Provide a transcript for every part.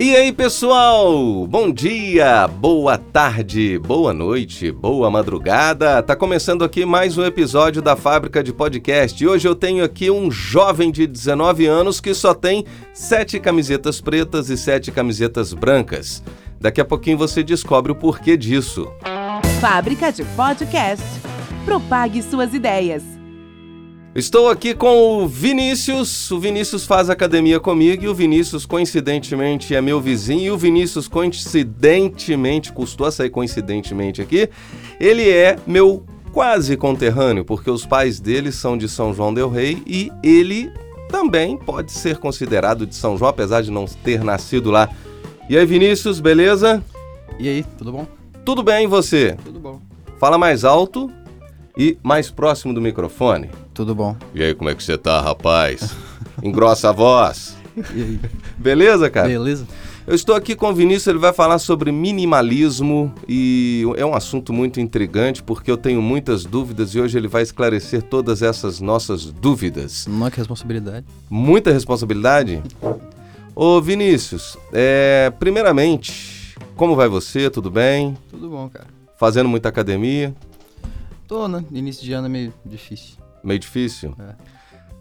E aí, pessoal? Bom dia, boa tarde, boa noite, boa madrugada. Tá começando aqui mais um episódio da Fábrica de Podcast. E hoje eu tenho aqui um jovem de 19 anos que só tem sete camisetas pretas e sete camisetas brancas. Daqui a pouquinho você descobre o porquê disso. Fábrica de Podcast. Propague suas ideias. Estou aqui com o Vinícius. O Vinícius faz academia comigo e o Vinícius, coincidentemente, é meu vizinho. E o Vinícius, coincidentemente, custou a sair coincidentemente aqui, ele é meu quase conterrâneo, porque os pais dele são de São João Del Rei e ele também pode ser considerado de São João, apesar de não ter nascido lá. E aí, Vinícius, beleza? E aí, tudo bom? Tudo bem, e você? Tudo bom. Fala mais alto e mais próximo do microfone. Tudo bom. E aí, como é que você tá, rapaz? Engrossa a voz. E aí? Beleza, cara? Beleza? Eu estou aqui com o Vinícius, ele vai falar sobre minimalismo e é um assunto muito intrigante porque eu tenho muitas dúvidas e hoje ele vai esclarecer todas essas nossas dúvidas. Que responsabilidade. Muita responsabilidade? Ô Vinícius, é, primeiramente, como vai você? Tudo bem? Tudo bom, cara. Fazendo muita academia? Tô, né? Início de ano é meio difícil. Meio difícil? É.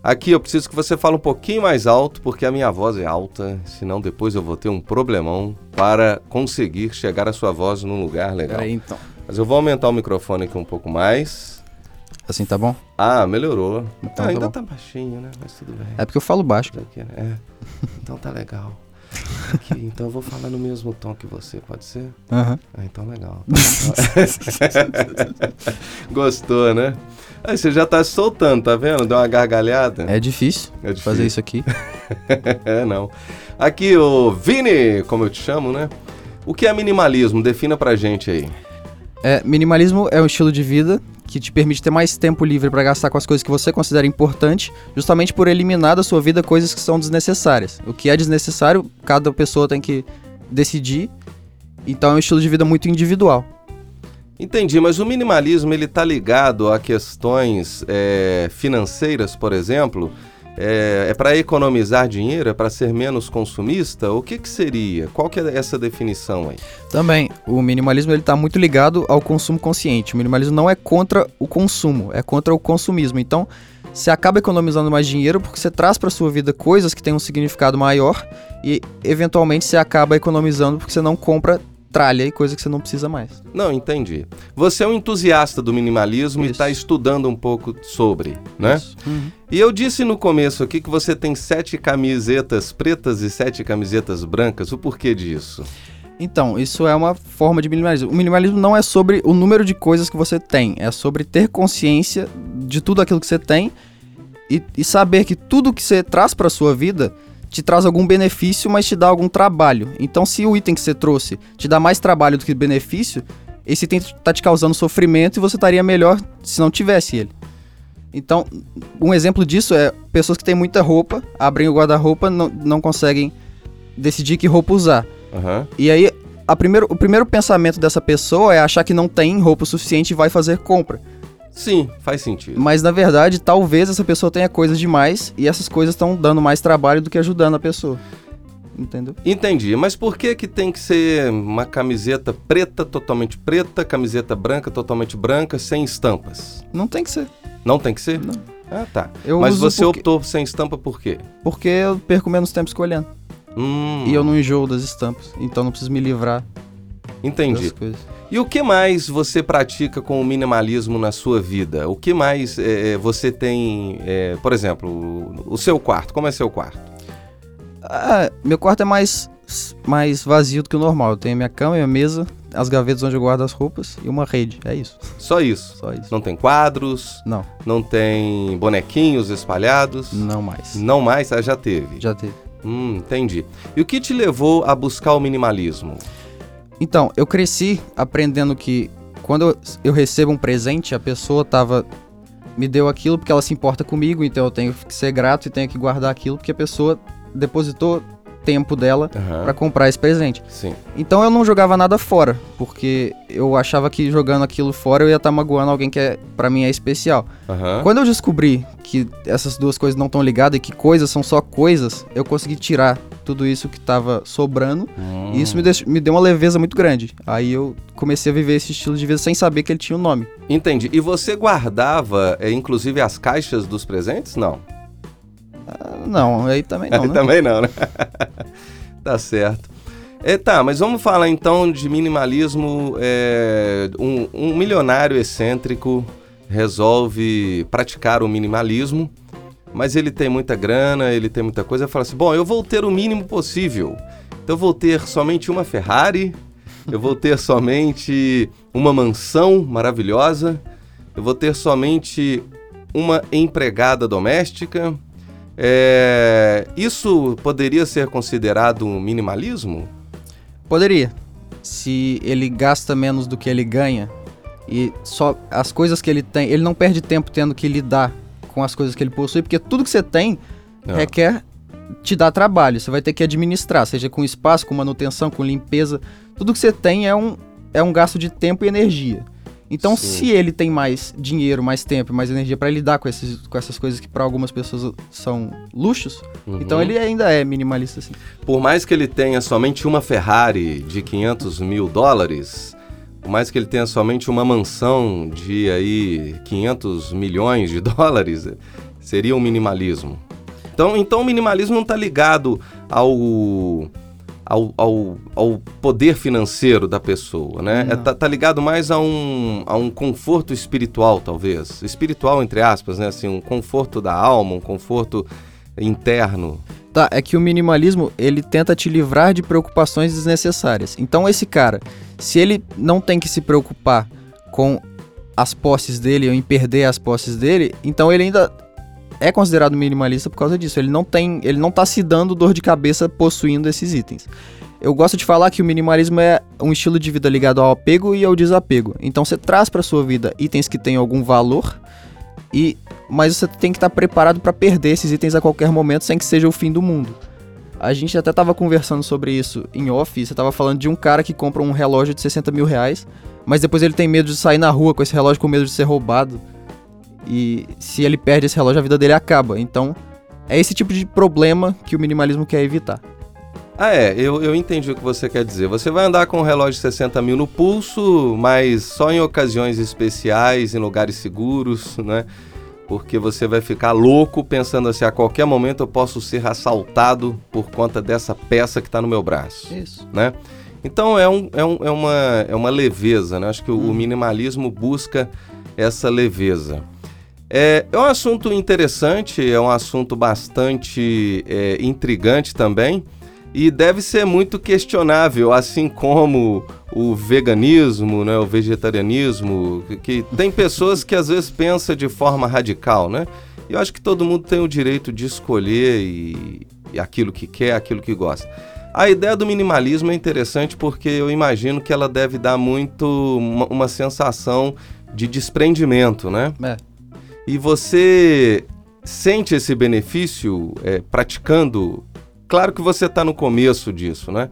Aqui eu preciso que você fale um pouquinho mais alto, porque a minha voz é alta, senão depois eu vou ter um problemão para conseguir chegar a sua voz num lugar legal. Peraí, então. Mas eu vou aumentar o microfone aqui um pouco mais. Assim tá bom? Ah, melhorou. Então Ah, tá ainda bom. tá baixinho, né? Mas tudo bem. É porque eu falo baixo. Né? É. Então tá legal. Aqui, então eu vou falar no mesmo tom que você, pode ser? Aham. Ah, então legal. Gostou, né? Aí você já tá se soltando, tá vendo? Deu uma gargalhada. É difícil, É difícil. fazer isso aqui. é, não. Aqui, o Vini, como eu te chamo, né? O que é minimalismo? Defina pra gente aí. É, minimalismo é um estilo de vida que te permite ter mais tempo livre pra gastar com as coisas que você considera importante, justamente por eliminar da sua vida coisas que são desnecessárias. O que é desnecessário, cada pessoa tem que decidir. Então é um estilo de vida muito individual. Entendi, mas o minimalismo ele tá ligado a questões é, financeiras, por exemplo? É, é para economizar dinheiro? É para ser menos consumista? O que que seria? Qual que é essa definição aí? Também, o minimalismo ele tá muito ligado ao consumo consciente. O minimalismo não é contra o consumo, é contra o consumismo. Então, você acaba economizando mais dinheiro porque você traz para sua vida coisas que têm um significado maior e eventualmente você acaba economizando porque você não compra tralha e coisa que você não precisa mais. Não, entendi. Você é um entusiasta do minimalismo e Isso. está estudando um pouco sobre, né? Isso. Uhum. E eu disse no começo aqui que você tem sete camisetas pretas e sete camisetas brancas. O porquê disso? Então, isso é uma forma de minimalismo. O minimalismo não é sobre o número de coisas que você tem, é sobre ter consciência de tudo aquilo que você tem e, e saber que tudo que você traz para sua vida te traz algum benefício, mas te dá algum trabalho. Então, se o item que você trouxe te dá mais trabalho do que benefício, esse item tá te causando sofrimento e você estaria melhor se não tivesse ele. Então, um exemplo disso é pessoas que têm muita roupa, abrem o guarda-roupa, não, não conseguem decidir que roupa usar. Aham. E aí, primeiro, o primeiro pensamento dessa pessoa é achar que não tem roupa o suficiente e vai fazer compra. Sim, faz sentido. Mas na verdade, talvez essa pessoa tenha coisas demais e essas coisas estão dando mais trabalho do que ajudando a pessoa. Entendeu? Entendi, mas por que que tem que ser uma camiseta preta, totalmente preta, camiseta branca, totalmente branca, sem estampas? Não tem que ser. Não tem que ser? Não. Ah, tá. Eu mas você porque, optou sem estampa por quê? porque eu perco menos tempo escolhendo. Hum, E eu não enjoo das estampas. Então não preciso me livrar entendi. E o que mais você pratica com o minimalismo na sua vida? O que mais é, você tem, é, por exemplo, o, o seu quarto? Como é seu quarto? Ah, meu quarto é mais, mais vazio do que o normal. Eu tenho minha cama, minha mesa, as gavetas onde eu guardo as roupas e uma rede. É isso. Só isso. Só isso. Não tem quadros, Não, não tem bonequinhos espalhados. não mais. Não mais? Ah, já teve. Já teve. Hum, entendi. E o que te levou a buscar o minimalismo? Então, eu cresci aprendendo que quando eu, recebo um presente, a pessoa tava. Me deu aquilo porque ela se importa comigo, então eu tenho que ser grato e tenho que guardar aquilo porque a pessoa depositou tempo dela Aham. pra comprar esse presente. Sim. Então eu não jogava nada fora, porque eu achava que jogando aquilo fora eu ia estar magoando alguém que é, para mim é especial. Aham. Quando eu descobri que essas duas coisas não estão ligadas e que coisas são só coisas, eu consegui tirar tudo isso que tava sobrando Hum. e isso me, deix- me deu uma leveza muito grande. Aí eu comecei a viver esse estilo de vida sem saber que ele tinha um nome. Entendi. E você guardava, é, inclusive, as caixas dos presentes? Não. Não, aí também não, né? Também não, né? tá certo. É, tá, mas vamos falar então de minimalismo. é, um, um milionário excêntrico resolve praticar o minimalismo, mas ele tem muita grana, ele tem muita coisa. Fala assim: bom, eu vou ter o mínimo possível. Então eu vou ter somente uma Ferrari, eu vou ter somente uma mansão maravilhosa, eu vou ter somente uma empregada doméstica. É, isso poderia ser considerado um minimalismo? Poderia. Se ele gasta menos do que ele ganha e só as coisas que ele tem, ele não perde tempo tendo que lidar com as coisas que ele possui, porque tudo que você tem Ah. requer te dar trabalho. Você vai ter que administrar, seja com espaço, com manutenção, com limpeza. Tudo que você tem é um, é um gasto de tempo e energia. Então, Sim. se ele tem mais dinheiro, mais tempo, mais energia para lidar com, esses, com essas coisas que para algumas pessoas são luxos, Uhum. então ele ainda é minimalista assim. Por mais que ele tenha somente uma Ferrari de 500 mil dólares, por mais que ele tenha somente uma mansão de aí 500 milhões de dólares, seria um minimalismo. Então, então o minimalismo não está ligado ao, ao, ao, ao poder financeiro da pessoa, né? Não. É, tá, tá ligado mais a um, a um conforto espiritual, talvez. Espiritual, entre aspas, né? Assim, um conforto da alma, um conforto interno. Tá, é que o minimalismo, ele tenta te livrar de preocupações desnecessárias. Então esse cara, se ele não tem que se preocupar com as posses dele ou em perder as posses dele, então ele ainda é considerado minimalista por causa disso. Ele não tem, ele não tá se dando dor de cabeça possuindo esses itens. Eu gosto de falar que o minimalismo é um estilo de vida ligado ao apego e ao desapego. Então você traz para sua vida itens que têm algum valor e mas você tem que estar preparado para perder esses itens a qualquer momento sem que seja o fim do mundo. A gente até tava conversando sobre isso em off, você tava falando de um cara que compra um relógio de 60 mil reais, mas depois ele tem medo de sair na rua com esse relógio com medo de ser roubado. E se ele perde esse relógio, a vida dele acaba. Então, é esse tipo de problema que o minimalismo quer evitar. Ah, é, eu, eu entendi o que você quer dizer. Você vai andar com um relógio de 60 mil no pulso, mas só em ocasiões especiais, em lugares seguros, né? Porque você vai ficar louco pensando assim: a qualquer momento eu posso ser assaltado por conta dessa peça que está no meu braço, Isso. né? Então é, um, é, um, é, uma, é uma leveza, né? Acho que o, o minimalismo busca essa leveza. É, é um assunto interessante, é um assunto bastante é, intrigante também e deve ser muito questionável, assim como o veganismo, né, o vegetarianismo, que, que tem pessoas que às vezes pensam de forma radical, né? E eu acho que todo mundo tem o direito de escolher e, e aquilo que quer, aquilo que gosta. A ideia do minimalismo é interessante porque eu imagino que ela deve dar muito uma, uma sensação de desprendimento, né? É. E você sente esse benefício é, praticando. Claro que você está no começo disso, né?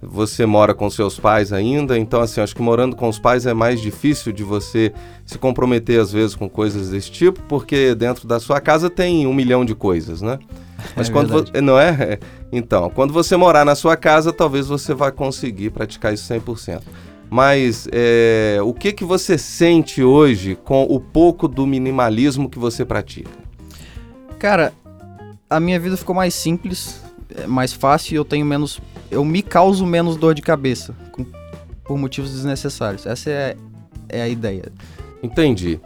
Você mora com seus pais ainda, então assim, acho que morando com os pais é mais difícil de você se comprometer às vezes com coisas desse tipo, porque dentro da sua casa tem um milhão de coisas, né? Mas É quando você. Não é? É. Então, quando você morar na sua casa, talvez você vá conseguir praticar isso 100%. Mas é, o que, que você sente hoje com o pouco do minimalismo que você pratica? Cara, a minha vida ficou mais simples, é mais fácil e eu tenho menos. Eu me causo menos dor de cabeça com- por motivos desnecessários. Essa é, é a ideia. Entendi.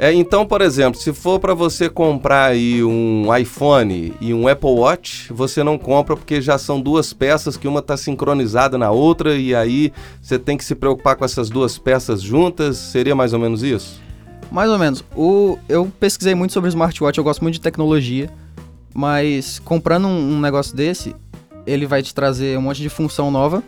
É, então, por exemplo, se for para você comprar aí um iPhone e um Apple Watch, você não compra porque já são duas peças que uma está sincronizada na outra e aí você tem que se preocupar com essas duas peças juntas. Seria mais ou menos isso? Mais ou menos. O, eu pesquisei muito sobre smartwatch, eu gosto muito de tecnologia, mas comprando um, um negócio desse, ele vai te trazer um monte de função nova.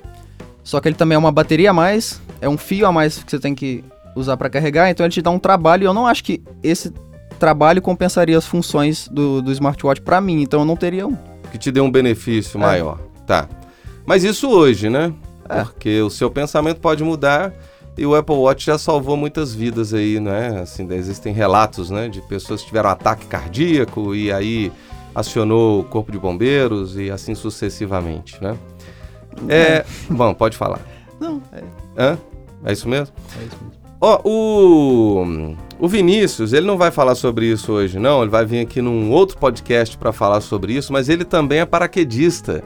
Só que ele também é uma bateria a mais, é um fio a mais que você tem que usar para carregar, então ele te dá um trabalho e eu não acho que esse trabalho compensaria as funções do, do smartwatch para mim, então eu não teria um. Que te dê um benefício É. maior. Tá. Mas isso hoje, né? É. Porque o seu pensamento pode mudar e o Apple Watch já salvou muitas vidas aí, né? Assim, existem relatos, né, de pessoas que tiveram ataque cardíaco e aí acionou o corpo de bombeiros e assim sucessivamente, né? É, bom, pode falar. Não, é, Hã? É isso mesmo? é isso mesmo. Ó, o, o Vinícius, ele não vai falar sobre isso hoje, não. Ele vai vir aqui num outro podcast para falar sobre isso, mas ele também é paraquedista.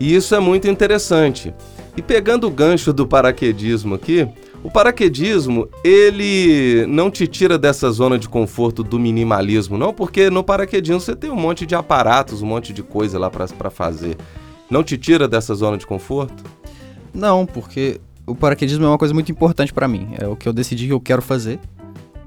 E isso é muito interessante. E pegando o gancho do paraquedismo aqui, o paraquedismo, ele não te tira dessa zona de conforto do minimalismo, não, porque no paraquedismo você tem um monte de aparatos, um monte de coisa lá para fazer. Não te tira dessa zona de conforto? Não, porque o paraquedismo é uma coisa muito importante pra mim. É o que eu decidi que eu quero fazer.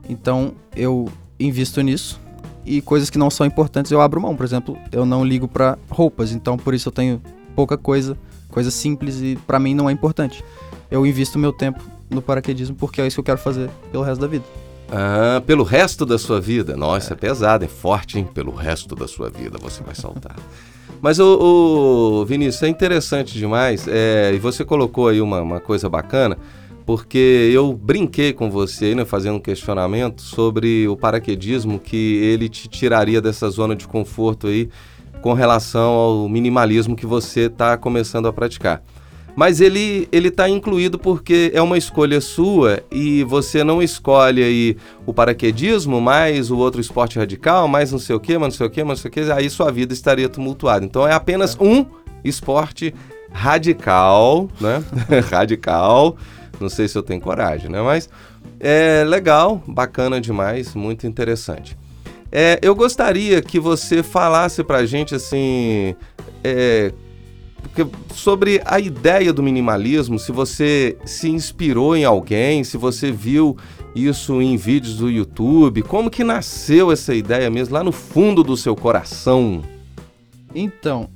Então eu invisto nisso. E coisas que não são importantes eu abro mão. Por exemplo, eu não ligo pra roupas. Então por isso eu tenho pouca coisa, coisa simples e pra mim não é importante. Eu invisto meu tempo no paraquedismo porque é isso que eu quero fazer pelo resto da vida. Ah, pelo resto da sua vida. Nossa, é pesado, é forte, hein? Pelo resto da sua vida você vai saltar. Mas, o, Vinícius, é interessante demais. é, e você colocou aí uma, uma coisa bacana, porque eu brinquei com você né, fazendo um questionamento sobre o paraquedismo, que ele te tiraria dessa zona de conforto aí com relação ao minimalismo que você está começando a praticar. Mas ele ele está incluído porque é uma escolha sua e você não escolhe aí o paraquedismo, mais o outro esporte radical, mais não sei o que, mas não sei o que, mas não sei o que, aí sua vida estaria tumultuada. Então é apenas um esporte radical, né? radical. Não sei se eu tenho coragem, né? Mas é legal, bacana demais, muito interessante. É, eu gostaria que você falasse pra gente assim. é, sobre a ideia do minimalismo, se você se inspirou em alguém, se você viu isso em vídeos do YouTube, como que nasceu essa ideia mesmo lá no fundo do seu coração? Então,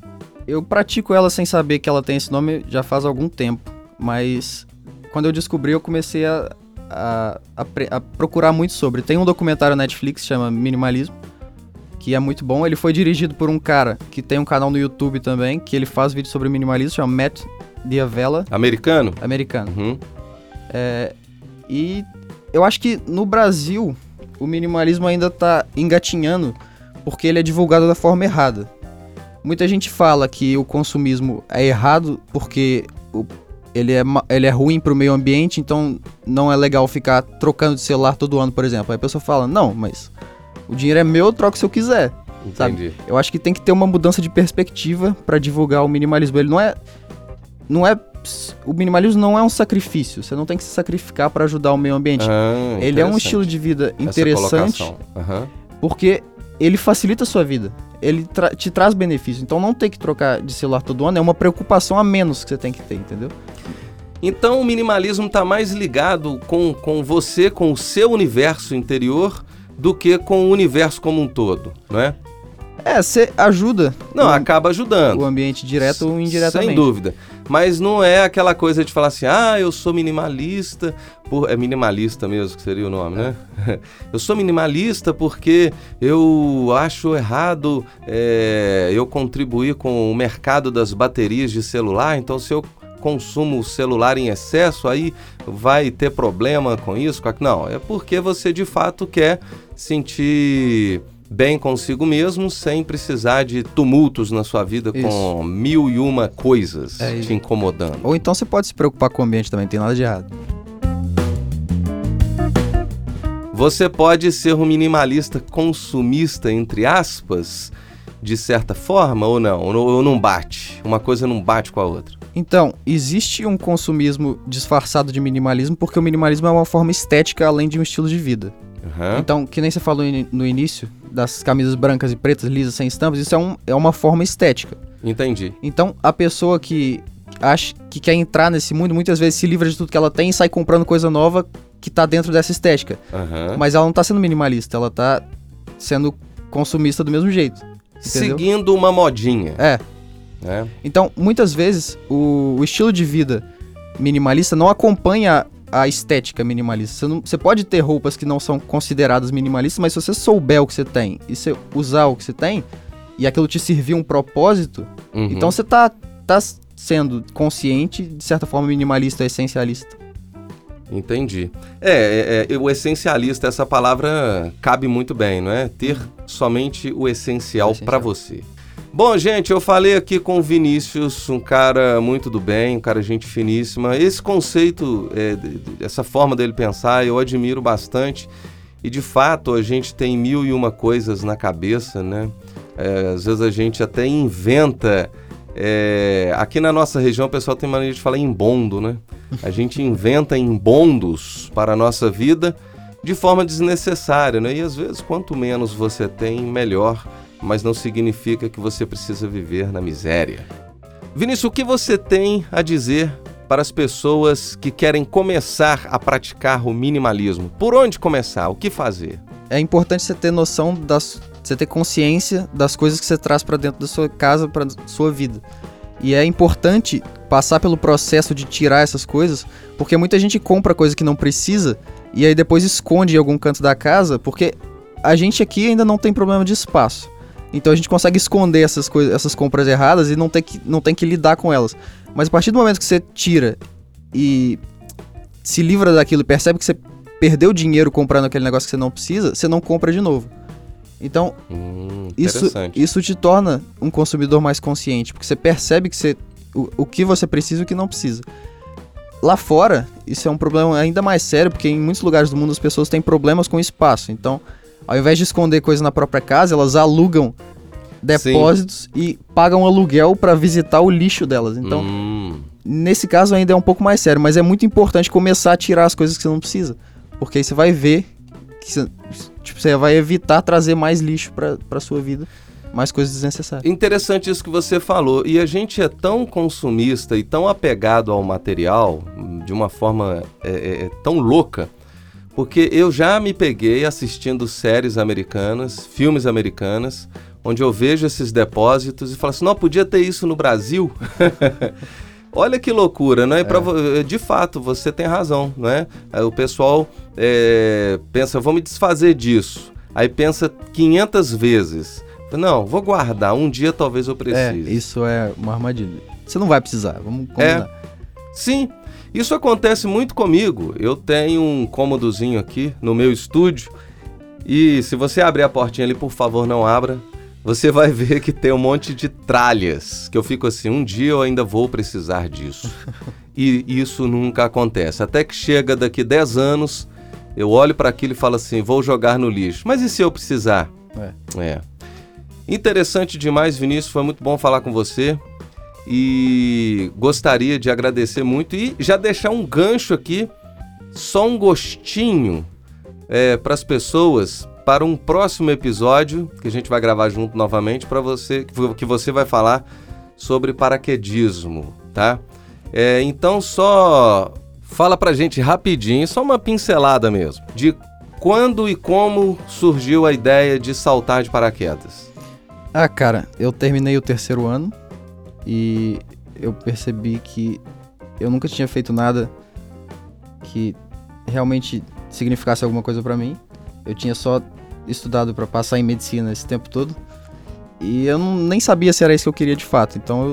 eu pratico ela sem saber que ela tem esse nome já faz algum tempo, mas quando eu descobri eu comecei a, a, a a procurar muito sobre. Tem um documentário na Netflix que chama Minimalismo, que é muito bom. Ele foi dirigido por um cara que tem um canal no YouTube também, que ele faz vídeos sobre minimalismo, chama Matt Diavela, Americano? americano. Uhum. E eu acho que no Brasil o minimalismo ainda tá engatinhando porque ele é divulgado da forma errada. Muita gente fala que o consumismo é errado porque o- ele, é, ele é ruim pro meio ambiente, então não é legal ficar trocando de celular todo ano, por exemplo. Aí a pessoa fala, não, mas o dinheiro é meu, eu troco se eu quiser. Sabe? Entendi. Eu acho que tem que ter uma mudança de perspectiva pra divulgar o minimalismo. Ele não é. Não é. O minimalismo não é um sacrifício. Você não tem que se sacrificar pra ajudar o meio ambiente. Ah, ele é um estilo de vida Essa interessante. Aham. porque ele facilita a sua vida. Ele tra- te traz benefícios. Então não ter que trocar de celular todo ano é uma preocupação a menos que você tem que ter, entendeu? Então o minimalismo está mais ligado com, com você, com o seu universo interior, do que com o universo como um todo, não é? É, você ajuda Não, o, acaba ajudando. o ambiente direto ou indiretamente. Sem dúvida. Mas não é aquela coisa de falar assim, ah, eu sou minimalista. Por... É minimalista mesmo que seria o nome, né? eu sou minimalista porque eu acho errado é, eu contribuir com o mercado das baterias de celular. Então, se eu consumo celular em excesso, aí vai ter problema com isso? com. Não, é porque você de fato quer sentir bem consigo mesmo, sem precisar de tumultos na sua vida com Isso. mil e uma coisas É, te incomodando. Ou então você pode se preocupar com o ambiente também, não tem nada de errado. Você pode ser um minimalista consumista, entre aspas, de certa forma, ou não? Ou não- bate? Uma coisa não bate com a outra. Então, existe um consumismo disfarçado de minimalismo porque o minimalismo é uma forma estética além de um estilo de vida. Aham. Então, que nem você falou in- no início, das camisas brancas e pretas, lisas, sem estampas, isso é, um, é uma forma estética. Entendi. Então, a pessoa que acha que quer entrar nesse mundo, muitas vezes se livra de tudo que ela tem e sai comprando coisa nova que tá dentro dessa estética. Aham. Mas ela não tá sendo minimalista, ela tá sendo consumista do mesmo jeito. Entendeu? Seguindo uma modinha, É. né? Então, muitas vezes, o, o estilo de vida minimalista não acompanha a estética minimalista. Você, não- você pode ter roupas que não são consideradas minimalistas, mas se você souber o que você tem e você usar o que você tem, e aquilo te servir um propósito, Uhum. então você tá tá sendo consciente, de certa forma minimalista, essencialista. Entendi. É, é, é, o essencialista, essa palavra cabe muito bem, não é? Ter somente o essencial, essencial. para você. Bom, gente, eu falei aqui com o Vinícius, um cara muito do bem, um cara gente finíssima. Esse conceito, é, essa forma dele pensar, eu admiro bastante. E de fato, a gente tem mil e uma coisas na cabeça, né? É, às vezes a gente até inventa. É, aqui na nossa região o pessoal tem maneira de falar em bondo, né? A gente inventa em bondos para a nossa vida de forma desnecessária, né? E às vezes, quanto menos você tem, melhor, mas não significa que você precisa viver na miséria. Vinícius, o que você tem a dizer para as pessoas que querem começar a praticar o minimalismo? Por onde começar? O que fazer? É importante você ter noção das. Você ter consciência das coisas que você traz para dentro da sua casa, para sua vida. E é importante passar pelo processo de tirar essas coisas, porque muita gente compra coisa que não precisa e aí depois esconde em algum canto da casa, porque a gente aqui ainda não tem problema de espaço. Então a gente consegue esconder essas coisas, essas compras erradas e não tem que, não tem que lidar com elas. Mas a partir do momento que você tira e se livra daquilo e percebe que você perdeu dinheiro comprando aquele negócio que você não precisa, você não compra de novo. Então, hum, isso, isso te torna um consumidor mais consciente, porque você percebe que você, o, o que você precisa e o que não precisa. Lá fora, isso é um problema ainda mais sério, porque em muitos lugares do mundo as pessoas têm problemas com espaço. Então, ao invés de esconder coisa na própria casa, elas alugam depósitos Sim. e pagam aluguel para visitar o lixo delas. Então, hum. nesse caso ainda é um pouco mais sério, mas é muito importante começar a tirar as coisas que você não precisa, porque aí você vai ver que você, tipo, você vai evitar trazer mais lixo para sua vida mais coisas desnecessárias. Interessante isso que você falou. E a gente é tão consumista e tão apegado ao material de uma forma é, é, é tão louca, porque eu já me peguei assistindo séries americanas, filmes americanas, onde eu vejo esses depósitos e falo assim: não, podia ter isso no Brasil. Olha que loucura, né? É. de fato, você tem razão, né? O pessoal é, pensa, vou me desfazer disso. Aí pensa 500 vezes. Não, vou guardar, um dia talvez eu precise. É, isso é uma armadilha. Você não vai precisar, vamos combinar. É, sim, isso acontece muito comigo. Eu tenho um cômodozinho aqui no meu estúdio e se você abrir a portinha ali, por favor, não abra você vai ver que tem um monte de tralhas, que eu fico assim, um dia eu ainda vou precisar disso. e isso nunca acontece. Até que chega daqui 10 anos, eu olho para aquilo e falo assim, vou jogar no lixo. Mas e se eu precisar? É. é. Interessante demais, Vinícius, foi muito bom falar com você. E gostaria de agradecer muito e já deixar um gancho aqui, só um gostinho é, para as pessoas para um próximo episódio que a gente vai gravar junto novamente para você que você vai falar sobre paraquedismo, tá? É, então só fala pra gente rapidinho, só uma pincelada mesmo, de quando e como surgiu a ideia de saltar de paraquedas. Ah, cara, eu terminei o terceiro ano e eu percebi que eu nunca tinha feito nada que realmente significasse alguma coisa para mim. Eu tinha só estudado para passar em medicina esse tempo todo. E eu não, nem sabia se era isso que eu queria de fato. Então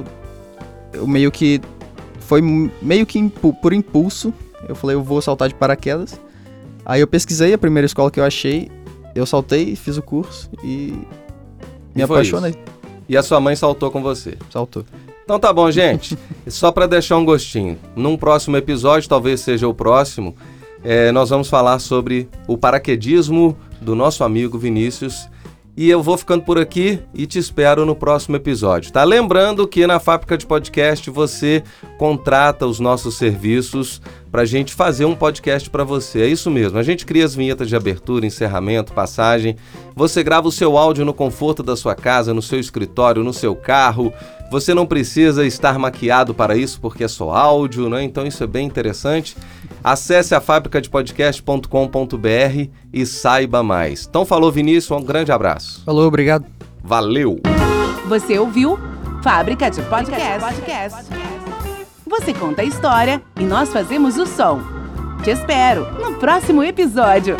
eu, eu meio que. Foi meio que impu, por impulso. Eu falei, eu vou saltar de paraquedas. Aí eu pesquisei a primeira escola que eu achei. Eu saltei, fiz o curso e me e apaixonei. Isso. E a sua mãe saltou com você? Saltou. Então tá bom, gente. Só para deixar um gostinho. Num próximo episódio, talvez seja o próximo, é, nós vamos falar sobre o paraquedismo do nosso amigo Vinícius. E eu vou ficando por aqui e te espero no próximo episódio, tá? Lembrando que na Fábrica de Podcast você contrata os nossos serviços para a gente fazer um podcast para você. É isso mesmo. A gente cria as vinhetas de abertura, encerramento, passagem. Você grava o seu áudio no conforto da sua casa, no seu escritório, no seu carro. Você não precisa estar maquiado para isso, porque é só áudio, né? Então isso é bem interessante. Acesse a fabricadepodcast.com.br e saiba mais. Então falou Vinícius, um grande abraço. Falou, obrigado. Valeu. Você ouviu Fábrica de Podcast. Podcast. Você conta a história e nós fazemos o som. Te espero no próximo episódio.